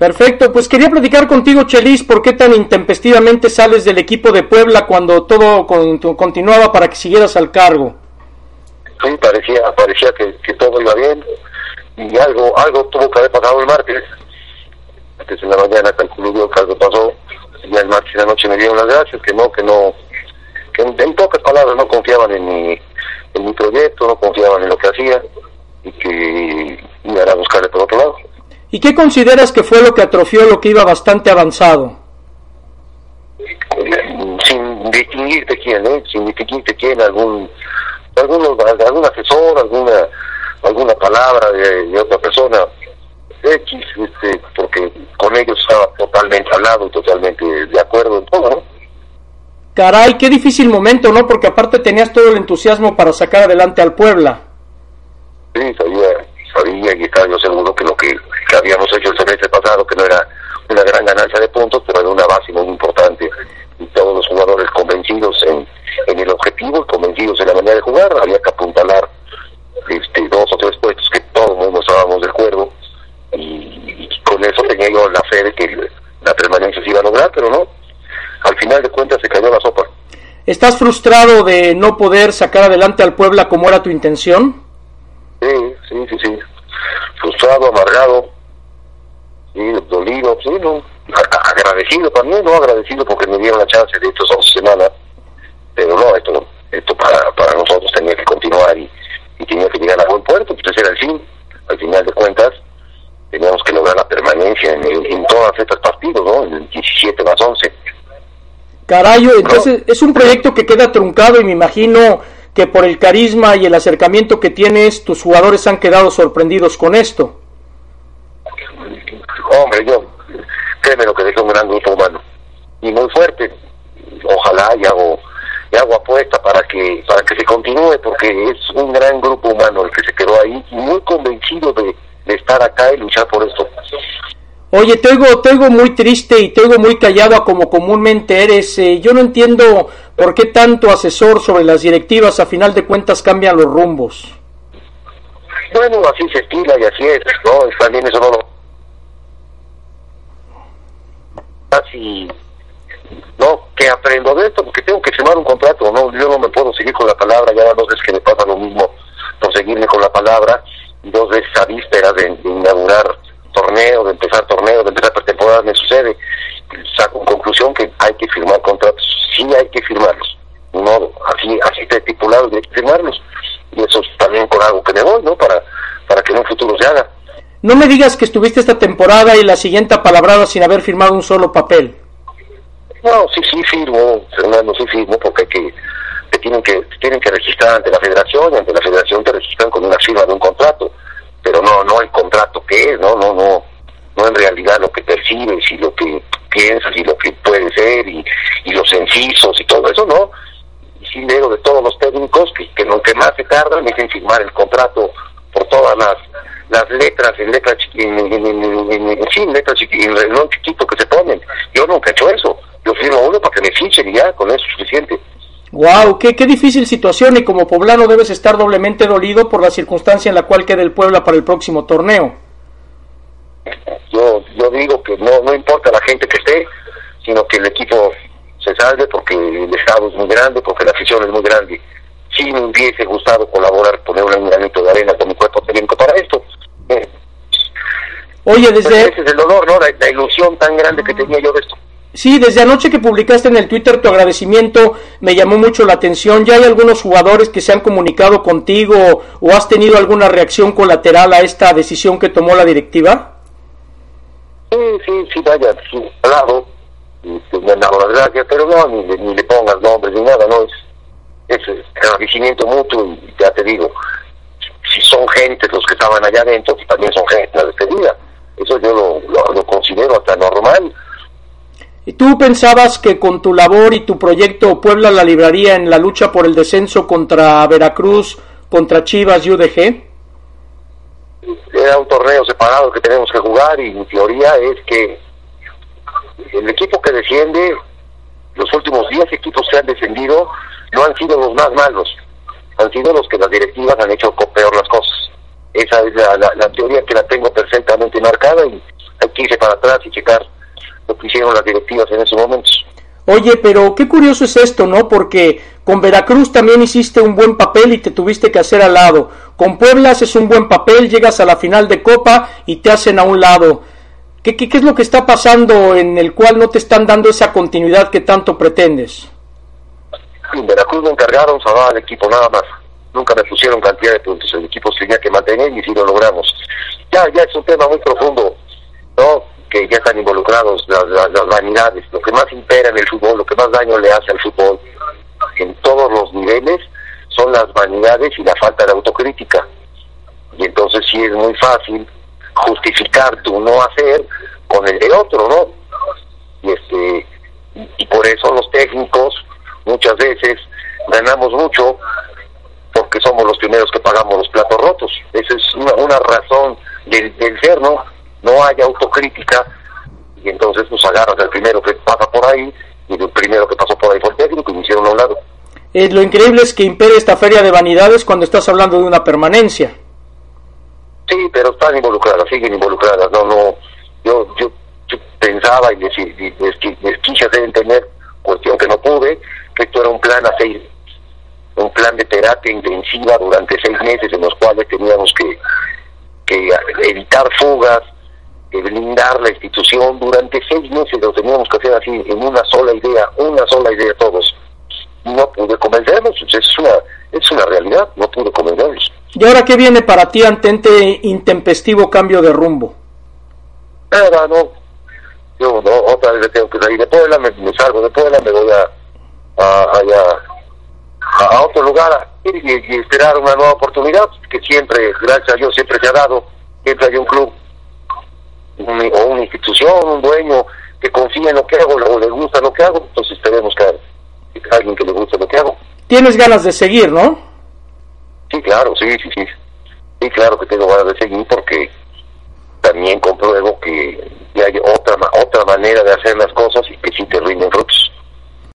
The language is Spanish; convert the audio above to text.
Perfecto, pues quería platicar contigo, Chelis, ¿por qué tan intempestivamente sales del equipo de Puebla cuando todo continuaba para que siguieras al cargo? Sí, parecía, parecía que, todo iba bien y algo algo tuvo que haber pasado el martes. Antes en la mañana calculó yo que algo pasó y el martes en la noche me dieron las gracias, que no, que no, que en, pocas palabras no confiaban en mi, en mi proyecto, no confiaban en lo que hacía y que me a buscarle por otro lado. ¿Y qué consideras que fue lo que atrofió lo que iba bastante avanzado? Sin distinguir de quién, ¿eh? sin distinguir de quién, algún, algún asesor, alguna alguna palabra de, otra persona, X, este, porque con ellos estaba totalmente hablado y totalmente de acuerdo en todo, ¿no? Caray, qué difícil momento, ¿no? Porque aparte tenías todo el entusiasmo para sacar adelante al Puebla. Sí, sabía, sabía y estaba yo seguro que lo que que habíamos hecho el semestre pasado, que no era una gran ganancia de puntos, pero era una base muy importante. Y todos los jugadores convencidos en, el objetivo, convencidos en la manera de jugar, había que apuntalar este, dos o tres puestos que todo el mundo estábamos de acuerdo. Y, con eso tenía yo la fe de que la permanencia se iba a lograr, pero no. Al final de cuentas se cayó la sopa. ¿Estás frustrado de no poder sacar adelante al Puebla como era tu intención? Sí, sí, sí, sí. Frustrado, amargado, sí, dolido, sí, no, agradecido también, ¿no? Agradecido porque me dieron la chance de estas dos semanas, pero no, esto, esto para, para nosotros tenía que continuar y, y tenía que llegar a buen puerto, pues era el fin, al final de cuentas, teníamos que lograr la permanencia en, en todas estas partidos, ¿no? En el 17 más 11. Carayo, entonces es un proyecto que queda truncado y me imagino que por el carisma y el acercamiento que tienes, tus jugadores han quedado sorprendidos con esto. Hombre, yo, créeme lo que dejé un gran grupo humano. Y muy fuerte. Ojalá y hago, y hago apuesta para que, para que se continúe, porque es un gran grupo humano el que se quedó ahí y muy convencido de, estar acá y luchar por esto. Oye, te oigo, te muy triste y te oigo muy callado como comúnmente eres. Eh, yo no entiendo por qué tanto asesor sobre las directivas a final de cuentas cambian los rumbos. Bueno, así se estila y así es, ¿no? También eso no lo y no que aprendo de esto porque tengo que firmar un contrato no yo no me puedo seguir con la palabra ya dos veces que me pasa lo mismo por seguirme con la palabra dos veces a vísperas de, inaugurar torneo de empezar torneo de empezar pretemporada me sucede. Saco conclusión que hay que firmar contratos sí hay que firmarlos no así así está estipulado hay que firmarlos. Y eso es también con algo que me voy no para para que en un futuro se haga no me digas que estuviste esta temporada y la siguiente palabrada sin haber firmado un solo papel. No, sí, sí firmo, Fernando, sí firmo, porque hay que, te tienen que tienen que registrar ante la federación y ante la federación te registran con una firma de un contrato, pero no no el contrato que es, no, no, no, no en realidad lo que percibes y lo que piensas y lo que puede ser y, los incisos y todo eso, ¿no? Y sí de todos los técnicos que, que que más se tardan es en firmar el contrato las letras en letras en, en, en, letras en reloj chiquito que se ponen. Yo nunca he hecho eso. Yo firmo uno para que me fichen y ya, con eso es suficiente. Wow, qué, qué difícil situación y como poblano debes estar doblemente dolido por la circunstancia en la cual queda el Puebla para el próximo torneo. Yo, yo digo que no, no importa la gente que esté, sino que el equipo se salve porque el Estado es muy grande, porque la afición es muy grande. Si me hubiese gustado colaborar, poner un granito de arena con mi cuerpo técnico para esto, Oye, desde... Ese es el dolor, ¿no? La, ilusión tan grande que tenía yo de esto. Sí, desde anoche que publicaste en el Twitter tu agradecimiento me llamó mucho la atención. ¿Ya hay algunos jugadores que se han comunicado contigo o has tenido alguna reacción colateral a esta decisión que tomó la directiva? Sí, sí, sí, vaya, sí, claro. me han dado las gracias, pero no, ni, ni, le pongas nombres ni nada, no, es, es agradecimiento mutuo y ya te digo, si son gente los que estaban allá adentro, pues también son gente la despedida. Eso yo lo, lo, considero hasta normal. ¿Y tú pensabas que con tu labor y tu proyecto Puebla la libraría en la lucha por el descenso contra Veracruz, contra Chivas y UDG? Era un torneo separado que tenemos que jugar y mi teoría es que el equipo que desciende, los últimos 10 equipos que han descendido, no han sido los más malos han sido los que las directivas han hecho peor las cosas. Esa es la, la, teoría que la tengo perfectamente marcada y hay que irse para atrás y checar lo que hicieron las directivas en esos momentos. Oye, pero qué curioso es esto, ¿no? Porque con Veracruz también hiciste un buen papel y te tuviste que hacer al lado. Con Puebla haces un buen papel, llegas a la final de Copa y te hacen a un lado. ¿Qué, qué, qué es lo que está pasando en el cual no te están dando esa continuidad que tanto pretendes? En Veracruz me encargaron salvar al equipo nada más. Nunca me pusieron cantidad de puntos. El equipo tenía que mantener y si lo logramos. Ya, ya es un tema muy profundo, ¿no? Que ya están involucrados las, las, las vanidades. Lo que más impera en el fútbol, lo que más daño le hace al fútbol en todos los niveles son las vanidades y la falta de autocrítica. Y entonces sí es muy fácil justificar tu no hacer con el de otro, ¿no? Y este y por eso los técnicos muchas veces ganamos mucho porque somos los primeros que pagamos los platos rotos. Esa es una, una razón del, del ser, ¿no? No hay autocrítica y entonces pues agarras al primero que pasa por ahí y el primero que pasó por ahí fue el técnico y me hicieron a un lado. Eh, lo increíble es que impere esta feria de vanidades cuando estás hablando de una permanencia. Sí, pero están involucradas, siguen involucradas. No, no. Yo, yo, yo pensaba y les, y les, les quise hacer entender, cuestión que no pude, que esto era un plan a seis, un plan de terapia intensiva durante seis meses en los cuales teníamos que, que evitar fugas, que blindar la institución durante seis meses lo teníamos que hacer así en una sola idea, una sola idea todos. No pude convencerlos, es una, es una realidad, no pude convencerlos. ¿Y ahora qué viene para ti ante este intempestivo cambio de rumbo? Nada, no. Yo no, otra vez tengo que salir de Puebla, me, me salgo de Puebla, me voy a, a, allá, a, otro lugar y, esperar una nueva oportunidad que siempre, gracias a Dios, siempre se ha dado, siempre hay un club o una institución, un dueño que confía en lo que hago o le gusta lo que hago, entonces tenemos que, alguien que le guste lo que hago. Tienes ganas de seguir, ¿no? Sí, claro, sí, sí, sí. Sí, claro que tengo ganas de seguir porque también compruebo que hay otra otra manera de hacer las cosas y que sí te rinden frutos.